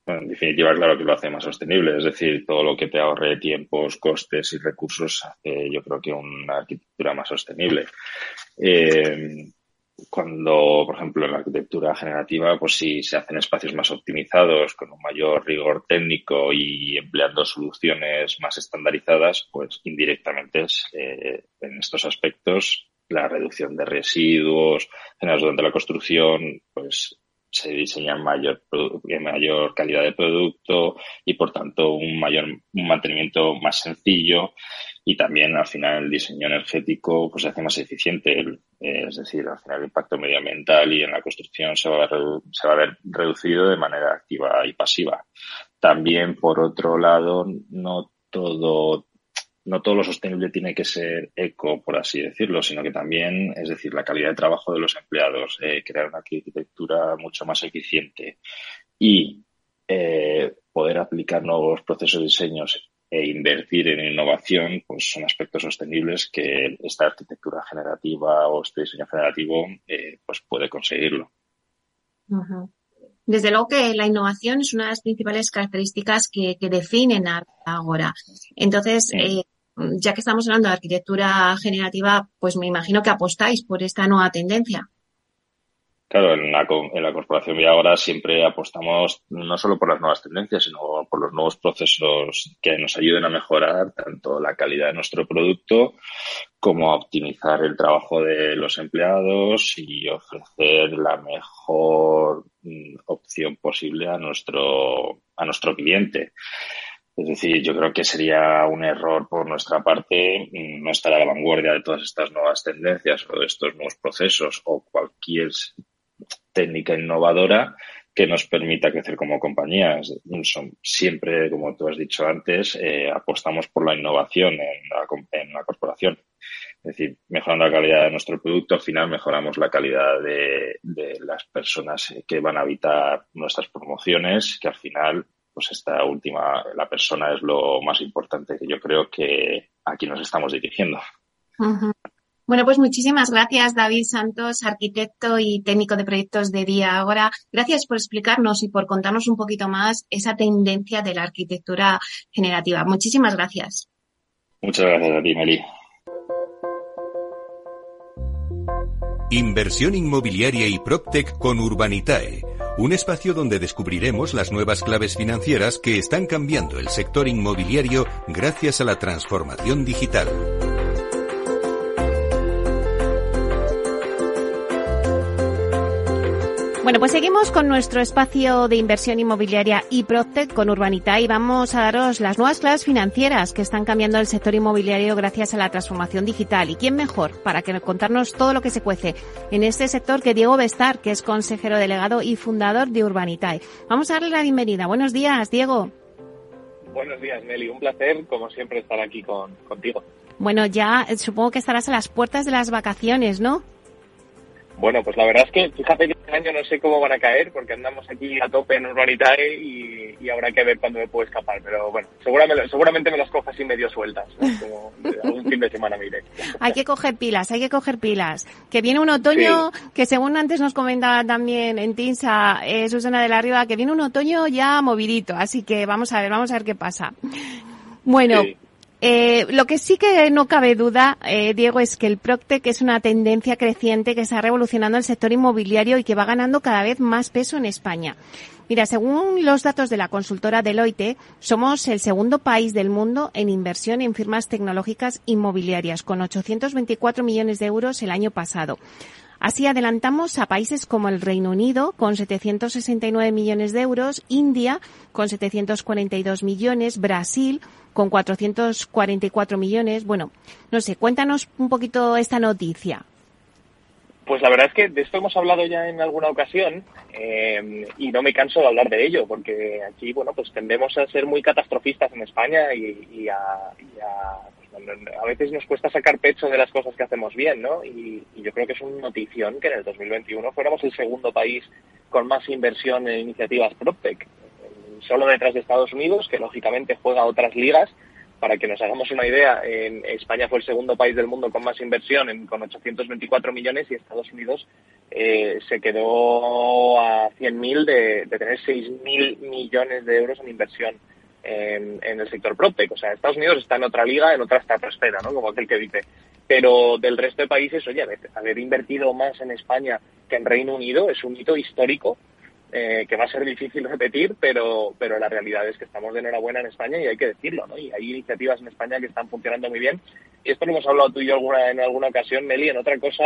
en definitiva, claro que lo hace más sostenible. Es decir, todo lo que te ahorre tiempos, costes y recursos hace, yo creo que una arquitectura más sostenible. Eh, cuando, por ejemplo, en la arquitectura generativa, pues si se hacen espacios más optimizados, con un mayor rigor técnico y empleando soluciones más estandarizadas, pues indirectamente eh, en estos aspectos la reducción de residuos generados durante la construcción, pues se diseña mayor, mayor calidad de producto y por tanto un mayor un mantenimiento más sencillo y también al final el diseño energético pues se hace más eficiente. Es decir al final el impacto medioambiental y en la construcción se va, a se va a ver reducido de manera activa y pasiva. También por otro lado no todo no todo lo sostenible tiene que ser eco, por así decirlo, sino que también, es decir, la calidad de trabajo de los empleados, eh, crear una arquitectura mucho más eficiente y eh, poder aplicar nuevos procesos de diseños e invertir en innovación, pues son aspectos sostenibles que esta arquitectura generativa o este diseño generativo eh, pues puede conseguirlo. Desde luego que la innovación es una de las principales características que, definen ahora. Entonces, Mm, ya que estamos hablando de arquitectura generativa, pues me imagino que apostáis por esta nueva tendencia. Claro, en la, en la corporación Viagora siempre apostamos no solo por las nuevas tendencias, sino por los nuevos procesos que nos ayuden a mejorar tanto la calidad de nuestro producto como a optimizar el trabajo de los empleados y ofrecer la mejor mm, opción posible a nuestro, a nuestro cliente. Es decir, yo creo que sería un error por nuestra parte mm, no estar a la vanguardia de todas estas nuevas tendencias o de estos nuevos procesos o cualquier técnica innovadora que nos permita crecer como compañías. siempre, como tú has dicho antes, eh, apostamos por la innovación en la, en la, corporación. Es decir, mejorando la calidad de nuestro producto, al final mejoramos la calidad de, las personas que van a habitar nuestras promociones, que al final pues esta última, la persona es lo más importante que yo creo que aquí nos estamos dirigiendo. Bueno, pues muchísimas gracias, David Santos, arquitecto y técnico de proyectos de Día Ahora. Gracias por explicarnos y por contarnos un poquito más esa tendencia de la arquitectura generativa. Muchísimas gracias. Muchas gracias a ti, Meli. Inversión inmobiliaria y PropTech con Urbanitae un espacio donde descubriremos las nuevas claves financieras que están cambiando el sector inmobiliario gracias a la transformación digital. Bueno, pues seguimos con nuestro espacio de inversión inmobiliaria y Proctet con Urbanita y vamos a daros las nuevas claves financieras que están cambiando el sector inmobiliario gracias a la transformación digital. ¿Y quién mejor para que contarnos todo lo que se cuece en este sector que Diego Bestar, que es consejero delegado y fundador de Urbanitae? Vamos a darle la bienvenida. Buenos días, Diego. Buenos días, Meli. Un placer, como siempre, estar aquí con, contigo. Bueno, ya eh, supongo que estarás a las puertas de las vacaciones, ¿no? Bueno, pues la verdad es que fíjate que este año no sé cómo van a caer porque andamos aquí a tope en Urbanitae y, y habrá que ver cuándo me puedo escapar. Pero bueno, seguramente, seguramente me las cojas así medio sueltas, como algún fin de semana mire. Hay que coger pilas, hay que coger pilas. Que viene un otoño que según antes nos comentaba también en Tinsa eh, Susana de la Riva, que viene un otoño ya movidito. Así que vamos a ver, vamos a ver qué pasa. Bueno, eh, lo que sí que no cabe duda, eh, Diego, es que el Proctec es una tendencia creciente que está revolucionando el sector inmobiliario y que va ganando cada vez más peso en España. Mira, según los datos de la consultora Deloitte, somos el segundo país del mundo en inversión en firmas tecnológicas inmobiliarias, con 824 millones de euros el año pasado. Así adelantamos a países como el Reino Unido con 769 millones de euros, India con 742 millones, Brasil con 444 millones. Bueno, no sé, cuéntanos un poquito esta noticia. Pues la verdad es que de esto hemos hablado ya en alguna ocasión eh, y no me canso de hablar de ello porque aquí, bueno, pues tendemos a ser muy catastrofistas en España y, a, a veces nos cuesta sacar pecho de las cosas que hacemos bien, ¿no? Y, yo creo que es una notición que en el 2021 fuéramos el segundo país con más inversión en iniciativas PropTech, solo detrás de Estados Unidos, que lógicamente juega otras ligas. Para que nos hagamos una idea, en España fue el segundo país del mundo con más inversión, en, con 824 millones, y Estados Unidos eh, se quedó a 100.000 de, de tener 6.000 millones de euros en inversión en, el sector PropTech. O sea, Estados Unidos está en otra liga, en otra estratosfera, ¿no? Como aquel que dice. Pero del resto de países, oye, haber invertido más en España que en Reino Unido es un hito histórico eh, que va a ser difícil repetir, pero, pero la realidad es que estamos de enhorabuena en España y hay que decirlo, ¿no? Y hay iniciativas en España que están funcionando muy bien. Y esto lo hemos hablado tú y yo en alguna ocasión, Meli, en otra cosa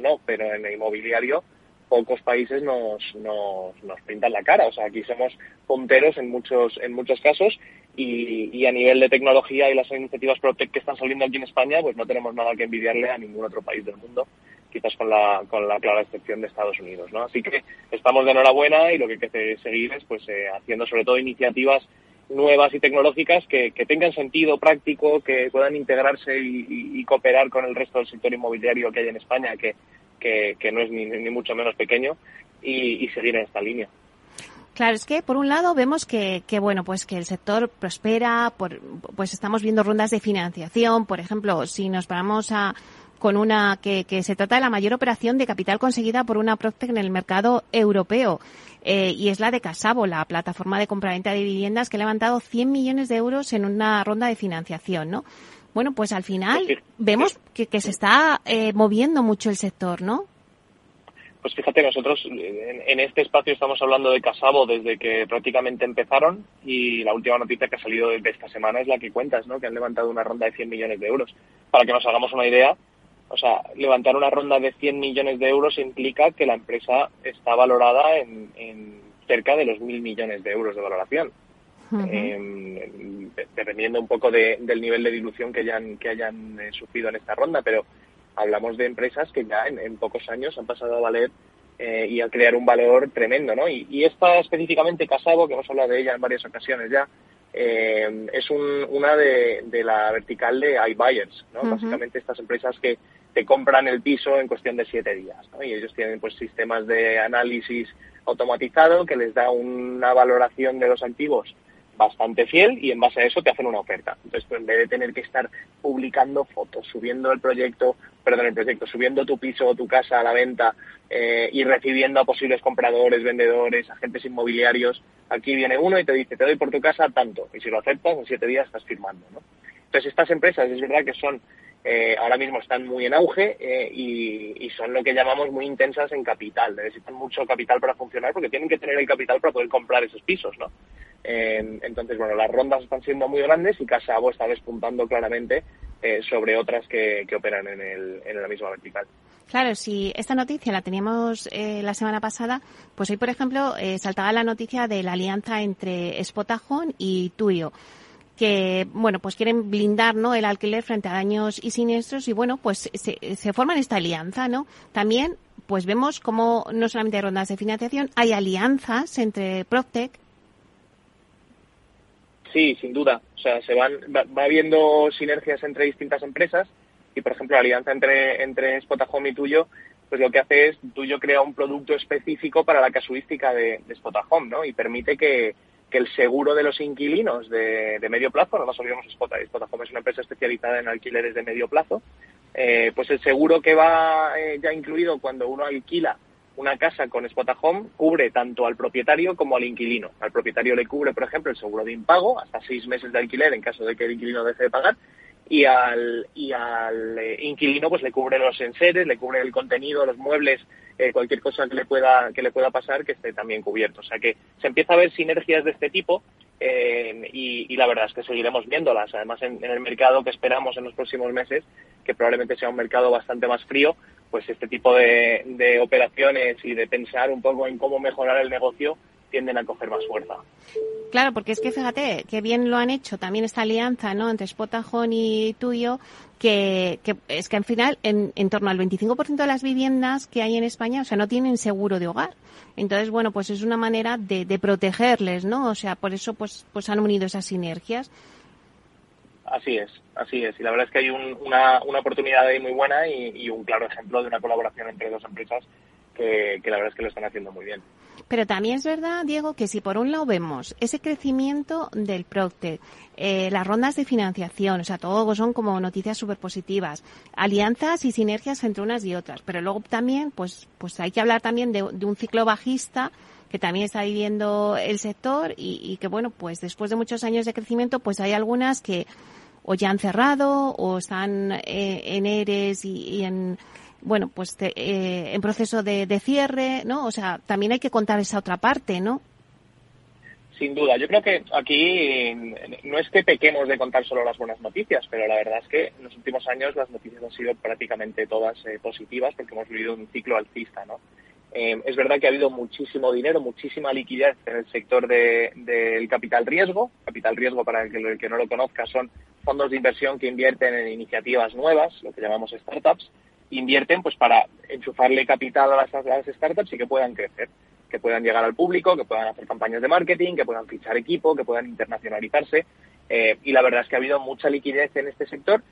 no, pero en el inmobiliario pocos países nos, nos, nos pintan la cara. O sea, aquí somos punteros en muchos, en muchos casos y, y, a nivel de tecnología y las iniciativas ProTech que están saliendo aquí en España, pues no tenemos nada que envidiarle a ningún otro país del mundo, quizás con la, con la clara excepción de Estados Unidos, ¿no? Así que estamos de enhorabuena y lo que hay que seguir es pues eh, haciendo sobre todo iniciativas nuevas y tecnológicas que, tengan sentido práctico, que puedan integrarse y, y, cooperar con el resto del sector inmobiliario que hay en España, que, que, no es ni, ni, mucho menos pequeño, y, seguir en esta línea. Claro, es que por un lado vemos que, que, bueno, pues que el sector prospera, por, pues estamos viendo rondas de financiación, por ejemplo, si nos paramos a con una que, se trata de la mayor operación de capital conseguida por una Proctec en el mercado europeo. Eh, y es la de Casabo, la plataforma de compraventa de viviendas que ha levantado 100 millones de euros en una ronda de financiación, ¿no? Bueno, pues al final vemos que, que se está eh, moviendo mucho el sector, ¿no? Pues fíjate, nosotros en, en, este espacio estamos hablando de Casabo desde que prácticamente empezaron y la última noticia que ha salido de esta semana es la que cuentas, ¿no? Que han levantado una ronda de 100 millones de euros. Para que nos hagamos una idea, o sea, levantar una ronda de 100 millones de euros implica que la empresa está valorada en, en cerca de los mil millones de euros de valoración. Uh -huh. eh, dependiendo un poco de, del nivel de dilución que hayan, que hayan eh, sufrido en esta ronda, pero hablamos de empresas que ya en, en pocos años han pasado a valer eh, y a crear un valor tremendo, ¿no? Y, y esta específicamente Casabo, que hemos hablado de ella en varias ocasiones ya, eh, es un, una de, de, la vertical de iBuyers, ¿no? Uh -huh. Básicamente estas empresas que te compran el piso en cuestión de siete días, ¿no? Y ellos tienen pues sistemas de análisis automatizado que les da una valoración de los activos bastante fiel y en base a eso te hacen una oferta. Entonces, pues, en vez de tener que estar publicando fotos, subiendo el proyecto, perdón, el proyecto, subiendo tu piso o tu casa a la venta eh, y recibiendo a posibles compradores, vendedores, agentes inmobiliarios, aquí viene uno y te dice, te doy por tu casa tanto. Y si lo aceptas, en siete días estás firmando, ¿no? Entonces, estas empresas es verdad que son eh, ahora mismo están muy en auge eh, y, y, son lo que llamamos muy intensas en capital. Necesitan mucho capital para funcionar porque tienen que tener el capital para poder comprar esos pisos, ¿no? Eh, entonces, bueno, las rondas están siendo muy grandes y Casabo está despuntando claramente eh, sobre otras que, que operan en, el, en, la misma vertical. Claro, si esta noticia la teníamos eh, la semana pasada, pues hoy, por ejemplo, eh, saltaba la noticia de la alianza entre Spotajón y Tuyo que bueno pues quieren blindar no el alquiler frente a daños y siniestros y bueno pues se, se forman esta alianza no también pues vemos como no solamente hay rondas de financiación hay alianzas entre Proctec Sí, sin duda. O sea, se van, va, va habiendo sinergias entre distintas empresas y, por ejemplo, la alianza entre, entre Spotahome y Tuyo, pues lo que hace es, Tuyo crea un producto específico para la casuística de, de Spotahome, ¿no? Y permite que, que el seguro de los inquilinos de, de medio plazo, no nos olvidemos, Spotahome es una empresa especializada en alquileres de medio plazo, eh, pues el seguro que va eh, ya incluido cuando uno alquila una casa con Spotahome cubre tanto al propietario como al inquilino. Al propietario le cubre, por ejemplo, el seguro de impago, hasta seis meses de alquiler en caso de que el inquilino deje de pagar, y al, y al eh, inquilino pues le cubre los enseres, le cubre el contenido, los muebles, eh, cualquier cosa que le pueda que le pueda pasar que esté también cubierto. O sea que se empieza a ver sinergias de este tipo eh, y, y, la verdad es que seguiremos viéndolas. Además en, en el mercado que esperamos en los próximos meses, que probablemente sea un mercado bastante más frío, pues este tipo de, de, operaciones y de pensar un poco en cómo mejorar el negocio tienden a coger más fuerza. Claro, porque es que fíjate, que bien lo han hecho también esta alianza ¿no? entre Spotahome y Tuyo, que, que es que al final en, en torno al 25% de las viviendas que hay en España, o sea, no tienen seguro de hogar. Entonces, bueno, pues es una manera de, de protegerles, ¿no? O sea, por eso pues, pues han unido esas sinergias. Así es, así es. Y la verdad es que hay un, una, una oportunidad ahí muy buena y, y, un claro ejemplo de una colaboración entre dos empresas que, que, la verdad es que lo están haciendo muy bien. Pero también es verdad, Diego, que si por un lado vemos ese crecimiento del Procte, eh, las rondas de financiación, o sea, todo son como noticias súper positivas, alianzas y sinergias entre unas y otras. Pero luego también, pues, pues hay que hablar también de, un ciclo bajista que también está viviendo el sector y, y que, bueno, pues después de muchos años de crecimiento, pues hay algunas que o ya han cerrado o están eh, en ERES y en bueno, pues te, eh, en proceso de, de, cierre, ¿no? O sea, también hay que contar esa otra parte, ¿no? Sin duda. Yo creo que aquí no es que pequemos de contar solo las buenas noticias, pero la verdad es que en los últimos años las noticias han sido prácticamente todas eh, positivas porque hemos vivido un ciclo alcista, ¿no? Eh, es verdad que ha habido muchísimo dinero, muchísima liquidez en el sector del capital riesgo. Capital riesgo, para que, el que no lo conozca, son fondos de inversión que invierten en iniciativas nuevas, lo que llamamos startups, invierten pues para enchufarle capital a las, startups y que puedan crecer que puedan llegar al público, que puedan hacer campañas de marketing, que puedan fichar equipo, que puedan internacionalizarse. Eh, y la verdad es que ha habido mucha liquidez en este sector,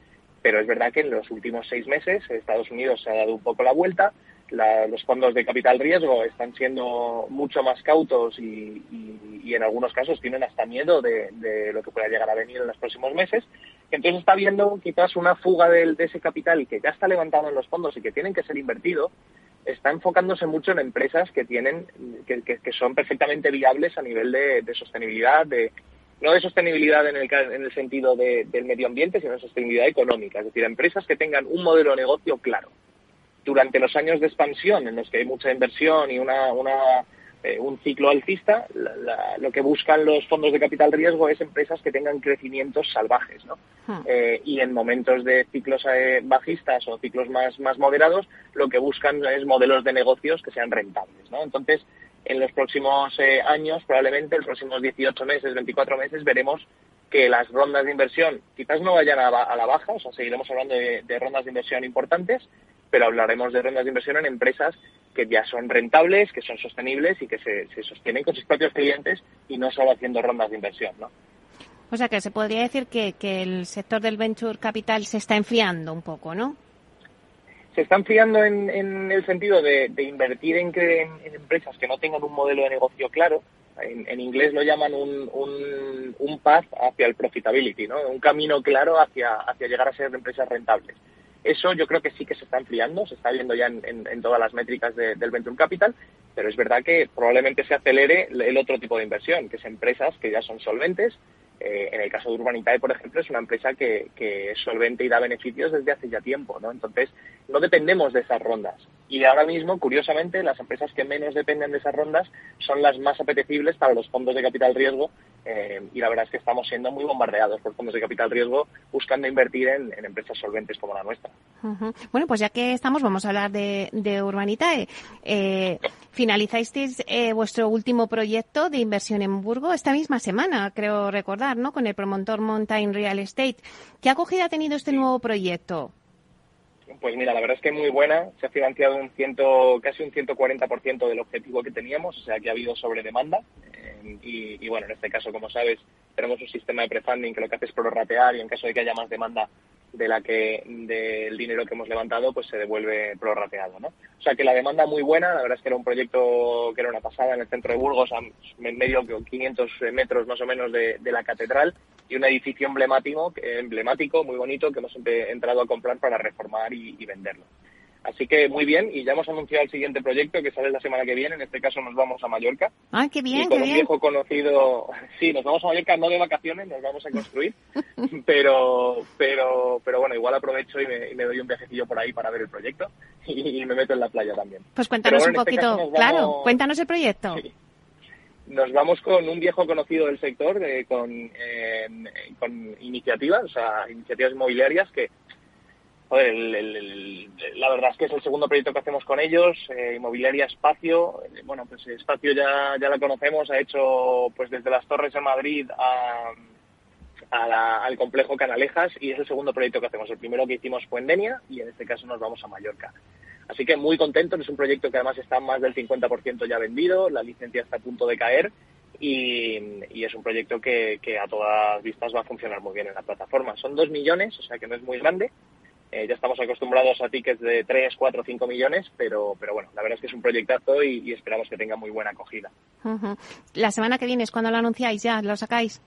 pero es verdad que en los últimos seis meses Estados Unidos se ha dado un poco la vuelta. los fondos de capital riesgo están siendo mucho más cautos y, en algunos casos tienen hasta miedo de, lo que pueda llegar a venir en los próximos meses. Entonces está habiendo quizás una fuga de, de ese capital que ya está levantado en los fondos y que tienen que ser invertido está enfocándose mucho en empresas que tienen que, son perfectamente viables a nivel de, sostenibilidad, de no de sostenibilidad en el, en el sentido de, del medio ambiente, sino de sostenibilidad económica, es decir, empresas que tengan un modelo de negocio claro. Durante los años de expansión, en los que hay mucha inversión y una, una eh, un ciclo alcista, lo que buscan los fondos de capital riesgo es empresas que tengan crecimientos salvajes, ¿no? Hmm. Eh, y en momentos de ciclos eh, bajistas o ciclos más, más moderados, lo que buscan es modelos de negocios que sean rentables, ¿no? Entonces, en los próximos años, probablemente, los próximos 18 meses, 24 meses, veremos que las rondas de inversión quizás no vayan a, la baja, o sea, seguiremos hablando de, de rondas de inversión importantes, pero hablaremos de rondas de inversión en empresas que ya son rentables, que son sostenibles y que se, sostienen con sus propios clientes y no solo haciendo rondas de inversión, ¿no? O sea que se podría decir que, el sector del venture capital se está enfriando un poco, ¿no? Se está enfriando en, el sentido de, invertir en, en, empresas que no tengan un modelo de negocio claro. En, inglés lo llaman un, un, un, path hacia el profitability, ¿no? Un camino claro hacia, hacia llegar a ser empresas rentables. Eso yo creo que sí que se está enfriando, se está viendo ya en, todas las métricas del Venture Capital, pero es verdad que probablemente se acelere el otro tipo de inversión, que es empresas que ya son solventes. Eh, en el caso de Urbanitae, por ejemplo, es una empresa que, es solvente y da beneficios desde hace ya tiempo, ¿no? Entonces, no dependemos de esas rondas. Y ahora mismo, curiosamente, las empresas que menos dependen de esas rondas son las más apetecibles para los fondos de capital riesgo eh, y la verdad es que estamos siendo muy bombardeados por fondos de capital riesgo buscando invertir en, empresas solventes como la nuestra. Bueno, pues ya que estamos, vamos a hablar de, de Urbanitae. Eh, finalizasteis eh, vuestro último proyecto de inversión en Burgo esta misma semana, creo recordar, ¿no? Con el promotor Mountain Real Estate. ¿Qué acogida ha tenido este nuevo proyecto? Pues mira, la verdad es que muy buena. Se ha financiado un ciento, casi un 140% del objetivo que teníamos, o sea que ha habido sobre demanda. Eh, y, bueno, en este caso, como sabes, tenemos un sistema de prefunding que lo que hace es prorratear y en caso de que haya más demanda de la que del dinero que hemos levantado, pues se devuelve prorrateado, ¿no? O sea que la demanda muy buena. La verdad es que era un proyecto que era una pasada en el centro de Burgos, a medio 500 metros más o menos de la catedral y un edificio emblemático, emblemático, muy bonito, que hemos entrado a comprar para reformar y, venderlo. Así que muy bien, y ya hemos anunciado el siguiente proyecto que sale la semana que viene. En este caso nos vamos a Mallorca. Ah, qué bien, y con un viejo conocido. Sí, nos vamos a Mallorca no de vacaciones, nos vamos a construir. pero, pero, pero bueno, igual aprovecho y me, doy un viajecillo por ahí para ver el proyecto y, me meto en la playa también. Pues cuéntanos un este poquito, claro, cuéntanos el proyecto nos vamos con un viejo conocido del sector, con, con iniciativas, o sea, iniciativas inmobiliarias que, joder, la verdad es que es el segundo proyecto que hacemos con ellos, eh, Inmobiliaria Espacio, eh, bueno, pues Espacio ya, ya la conocemos, ha hecho pues desde las Torres de Madrid a, al complejo Canalejas y es el segundo proyecto que hacemos. El primero que hicimos fue en Denia y en este caso nos vamos a Mallorca. Así que muy contento, es un proyecto que además está más del 50% ya vendido, la licencia está a punto de caer y, es un proyecto que, a todas vistas va a funcionar muy bien en la plataforma. Son dos millones, o sea que no es muy grande. Eh, ya estamos acostumbrados a tickets de 3, 4, 5 millones, pero, pero bueno, la verdad es que es un proyectazo y, esperamos que tenga muy buena acogida. La semana que viene es cuando lo anunciáis ya, lo sacáis.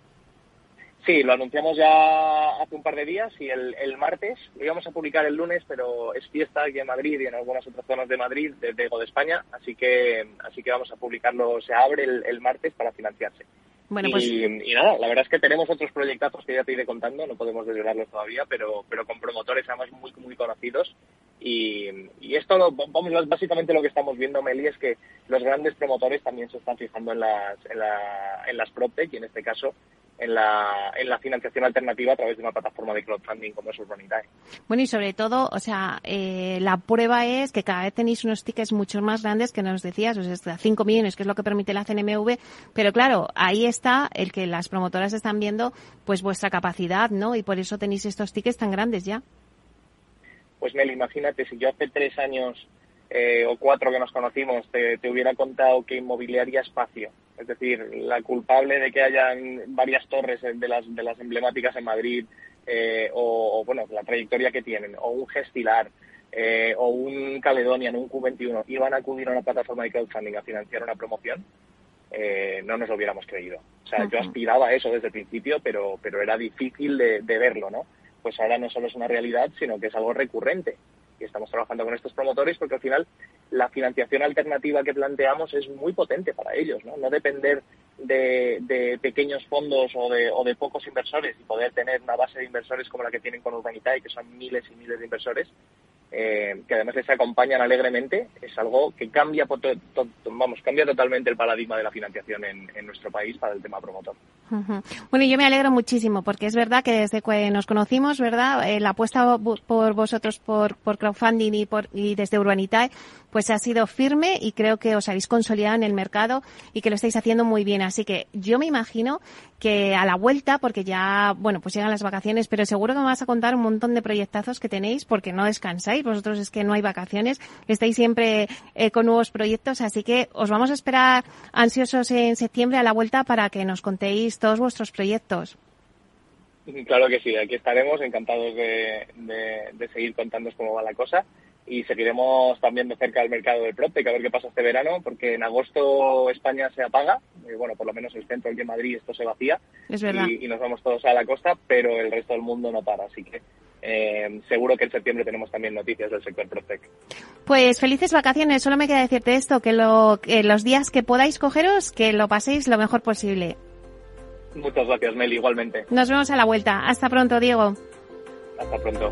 Sí, lo anunciamos ya hace un par de días y el, martes, lo íbamos a publicar el lunes, pero es fiesta aquí en Madrid y en algunas otras zonas de Madrid, desde de España, así que así que vamos a publicarlo, se abre el, martes para financiarse. Bueno, pues... y, nada, la verdad es que tenemos otros proyectazos que ya te iré contando, no podemos desvelarlos todavía, pero, pero con promotores además muy, muy conocidos Y, esto, lo, vamos, básicamente lo que estamos viendo, Meli, es que los grandes promotores también se están fijando en las, en, la, en las PropTech y en este caso en la, en la financiación alternativa a través de una plataforma de crowdfunding como es Urbanitae. Bueno, y sobre todo, o sea, eh, la prueba es que cada vez tenéis unos tickets mucho más grandes que nos decías, o sea, hasta 5 millones, que es lo que permite la CNMV, pero claro, ahí está el que las promotoras están viendo pues vuestra capacidad, ¿no? Y por eso tenéis estos tickets tan grandes ya. Pues Mel, imagínate, si yo hace tres años eh, o cuatro que nos conocimos te, te hubiera contado que inmobiliaria espacio es decir, la culpable de que hayan varias torres de las, de las emblemáticas en Madrid, eh, o, bueno, la trayectoria que tienen, o un Gestilar, eh, o un Caledonian, un Q21, iban a acudir a una plataforma de crowdfunding a financiar una promoción, eh, no nos lo hubiéramos creído. O sea, yo aspiraba a eso desde el principio, pero, pero era difícil de, de verlo, ¿no? Pues ahora no solo es una realidad, sino que es algo recurrente. Y estamos trabajando con estos promotores porque al final la financiación alternativa que planteamos es muy potente para ellos, no, no depender de, pequeños fondos o de, o de pocos inversores y poder tener una base de inversores como la que tienen con Urbanitae, que son miles y miles de inversores, eh, que además les acompañan alegremente, es algo que cambia, vamos, cambia totalmente el paradigma de la financiación en, nuestro país para el tema promotor. Bueno, yo me alegro muchísimo porque es verdad que desde que nos conocimos, ¿verdad? Eh, la apuesta por vosotros por, por crowdfunding y, por, y desde Urbanitae pues ha sido firme y creo que os habéis consolidado en el mercado y que lo estáis haciendo muy bien. Así que yo me imagino que a la vuelta, porque ya, bueno, pues llegan las vacaciones, pero seguro que me vas a contar un montón de proyectazos que tenéis porque no descansáis. Vosotros es que no hay vacaciones, estáis siempre eh, con nuevos proyectos, así que os vamos a esperar ansiosos en septiembre a la vuelta para que nos contéis todos vuestros proyectos. Claro que sí, aquí estaremos encantados de, de seguir contándoos cómo va la cosa y seguiremos también de cerca el mercado del PropTech a ver qué pasa este verano, porque en agosto España se apaga, y bueno, por lo menos el centro de Madrid esto se vacía y, nos vamos todos a la costa, pero el resto del mundo no para, así que eh, seguro que en septiembre tenemos también noticias del sector PropTech. Pues felices vacaciones, solo me queda decirte esto, que, lo, que los días que podáis cogeros, que lo paséis lo mejor posible. Muchas gracias, Meli, igualmente. Nos vemos a la vuelta. Hasta pronto, Diego. Hasta pronto.